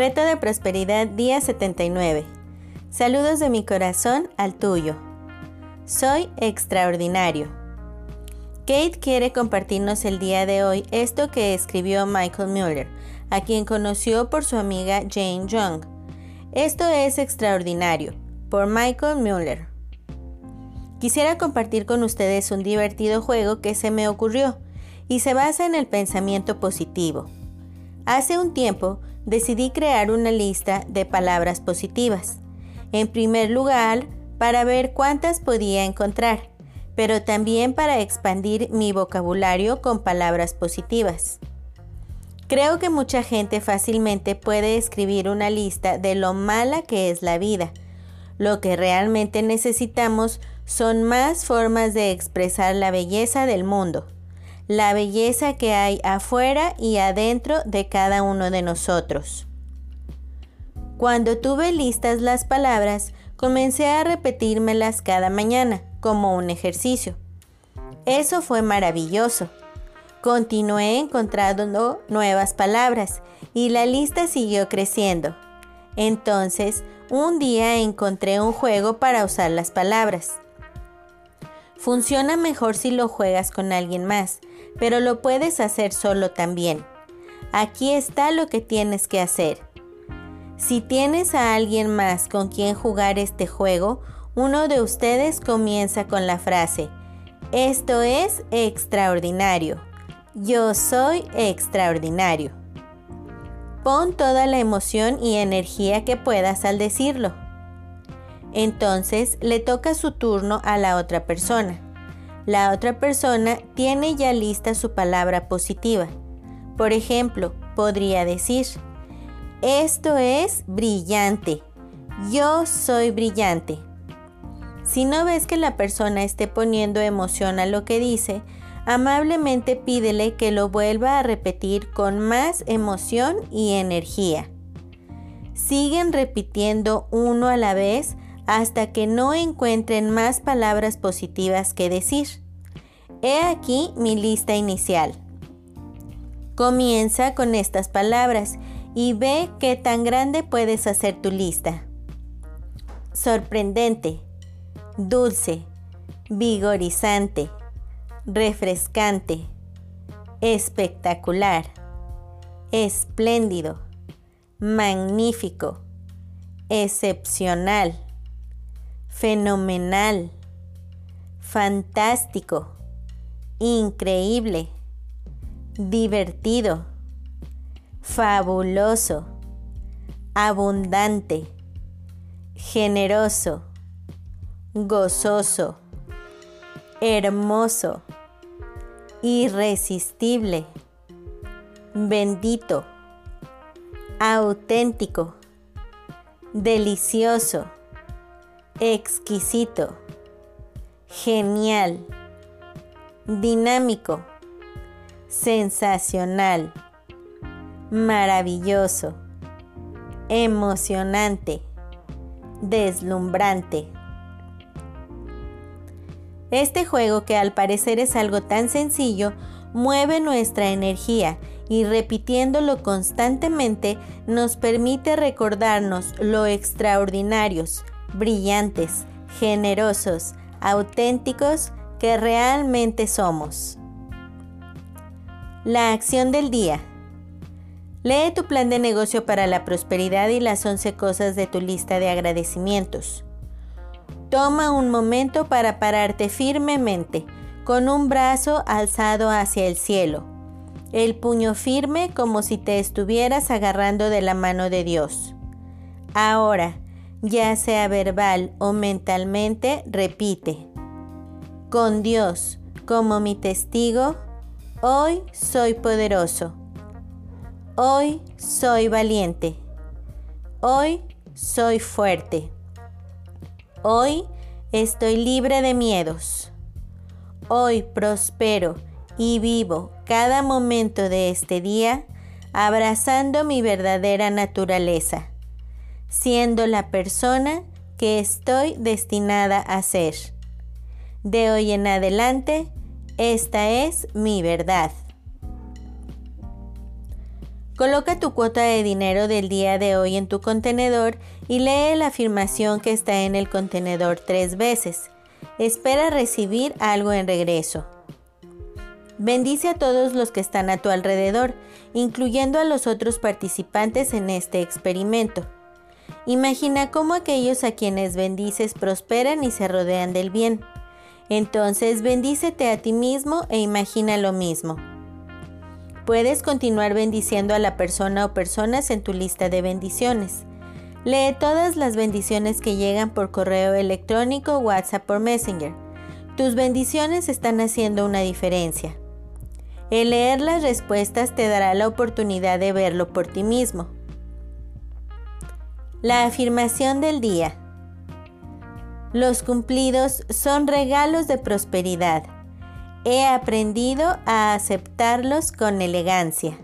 Reto de Prosperidad día 79. Saludos de mi corazón al tuyo. Soy extraordinario. Kate quiere compartirnos el día de hoy esto que escribió Michael Mueller, a quien conoció por su amiga Jane Young. Esto es extraordinario, por Michael Mueller. Quisiera compartir con ustedes un divertido juego que se me ocurrió y se basa en el pensamiento positivo. Hace un tiempo decidí crear una lista de palabras positivas. En primer lugar, para ver cuántas podía encontrar, pero también para expandir mi vocabulario con palabras positivas. Creo que mucha gente fácilmente puede escribir una lista de lo mala que es la vida. Lo que realmente necesitamos son más formas de expresar la belleza del mundo la belleza que hay afuera y adentro de cada uno de nosotros. Cuando tuve listas las palabras, comencé a repetírmelas cada mañana como un ejercicio. Eso fue maravilloso. Continué encontrando nuevas palabras y la lista siguió creciendo. Entonces, un día encontré un juego para usar las palabras. Funciona mejor si lo juegas con alguien más, pero lo puedes hacer solo también. Aquí está lo que tienes que hacer. Si tienes a alguien más con quien jugar este juego, uno de ustedes comienza con la frase, esto es extraordinario. Yo soy extraordinario. Pon toda la emoción y energía que puedas al decirlo. Entonces le toca su turno a la otra persona. La otra persona tiene ya lista su palabra positiva. Por ejemplo, podría decir, esto es brillante. Yo soy brillante. Si no ves que la persona esté poniendo emoción a lo que dice, amablemente pídele que lo vuelva a repetir con más emoción y energía. Siguen repitiendo uno a la vez hasta que no encuentren más palabras positivas que decir. He aquí mi lista inicial. Comienza con estas palabras y ve qué tan grande puedes hacer tu lista. Sorprendente, dulce, vigorizante, refrescante, espectacular, espléndido, magnífico, excepcional fenomenal, fantástico, increíble, divertido, fabuloso, abundante, generoso, gozoso, hermoso, irresistible, bendito, auténtico, delicioso exquisito, genial, dinámico, sensacional, maravilloso, emocionante, deslumbrante. Este juego, que al parecer es algo tan sencillo, mueve nuestra energía y repitiéndolo constantemente nos permite recordarnos lo extraordinarios, brillantes, generosos, auténticos que realmente somos. La acción del día. Lee tu plan de negocio para la prosperidad y las 11 cosas de tu lista de agradecimientos. Toma un momento para pararte firmemente, con un brazo alzado hacia el cielo, el puño firme como si te estuvieras agarrando de la mano de Dios. Ahora, ya sea verbal o mentalmente, repite. Con Dios como mi testigo, hoy soy poderoso. Hoy soy valiente. Hoy soy fuerte. Hoy estoy libre de miedos. Hoy prospero y vivo cada momento de este día abrazando mi verdadera naturaleza siendo la persona que estoy destinada a ser. De hoy en adelante, esta es mi verdad. Coloca tu cuota de dinero del día de hoy en tu contenedor y lee la afirmación que está en el contenedor tres veces. Espera recibir algo en regreso. Bendice a todos los que están a tu alrededor, incluyendo a los otros participantes en este experimento. Imagina cómo aquellos a quienes bendices prosperan y se rodean del bien. Entonces bendícete a ti mismo e imagina lo mismo. Puedes continuar bendiciendo a la persona o personas en tu lista de bendiciones. Lee todas las bendiciones que llegan por correo electrónico, WhatsApp o Messenger. Tus bendiciones están haciendo una diferencia. El leer las respuestas te dará la oportunidad de verlo por ti mismo. La afirmación del día. Los cumplidos son regalos de prosperidad. He aprendido a aceptarlos con elegancia.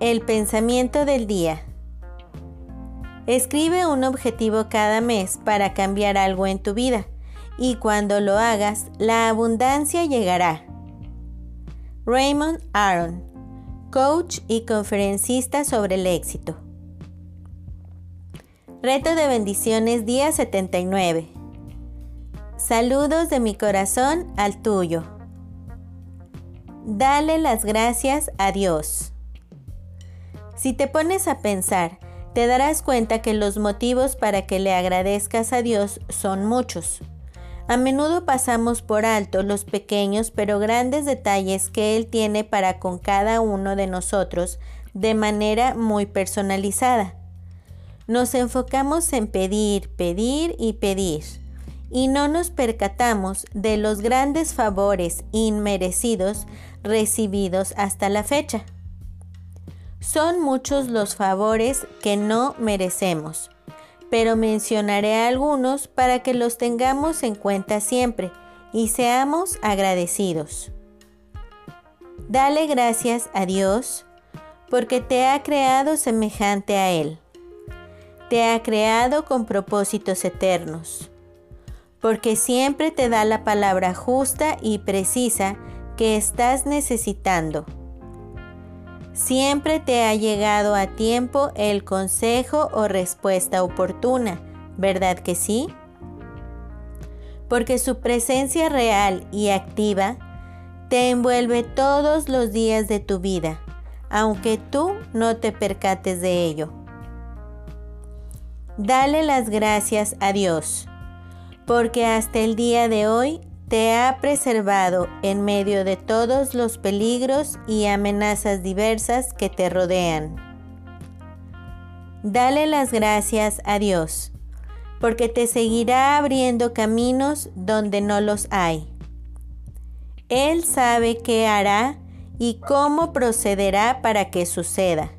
El pensamiento del día. Escribe un objetivo cada mes para cambiar algo en tu vida y cuando lo hagas, la abundancia llegará. Raymond Aaron, coach y conferencista sobre el éxito. Reto de bendiciones día 79. Saludos de mi corazón al tuyo. Dale las gracias a Dios. Si te pones a pensar, te darás cuenta que los motivos para que le agradezcas a Dios son muchos. A menudo pasamos por alto los pequeños pero grandes detalles que Él tiene para con cada uno de nosotros de manera muy personalizada. Nos enfocamos en pedir, pedir y pedir y no nos percatamos de los grandes favores inmerecidos recibidos hasta la fecha. Son muchos los favores que no merecemos, pero mencionaré algunos para que los tengamos en cuenta siempre y seamos agradecidos. Dale gracias a Dios porque te ha creado semejante a Él. Te ha creado con propósitos eternos porque siempre te da la palabra justa y precisa que estás necesitando. Siempre te ha llegado a tiempo el consejo o respuesta oportuna, ¿verdad que sí? Porque su presencia real y activa te envuelve todos los días de tu vida, aunque tú no te percates de ello. Dale las gracias a Dios porque hasta el día de hoy te ha preservado en medio de todos los peligros y amenazas diversas que te rodean. Dale las gracias a Dios, porque te seguirá abriendo caminos donde no los hay. Él sabe qué hará y cómo procederá para que suceda.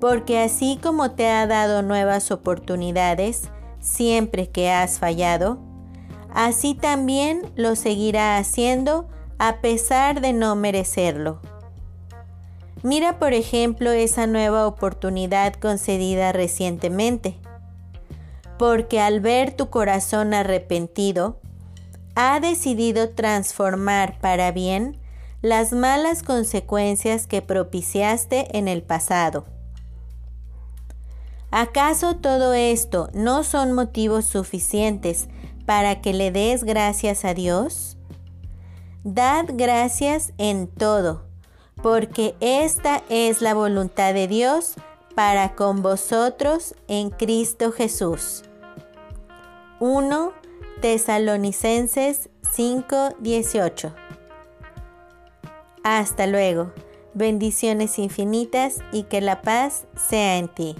Porque así como te ha dado nuevas oportunidades, siempre que has fallado, así también lo seguirá haciendo a pesar de no merecerlo. Mira por ejemplo esa nueva oportunidad concedida recientemente, porque al ver tu corazón arrepentido, ha decidido transformar para bien las malas consecuencias que propiciaste en el pasado. ¿Acaso todo esto no son motivos suficientes para que le des gracias a Dios? Dad gracias en todo, porque esta es la voluntad de Dios para con vosotros en Cristo Jesús. 1 Tesalonicenses 5:18 Hasta luego. Bendiciones infinitas y que la paz sea en ti.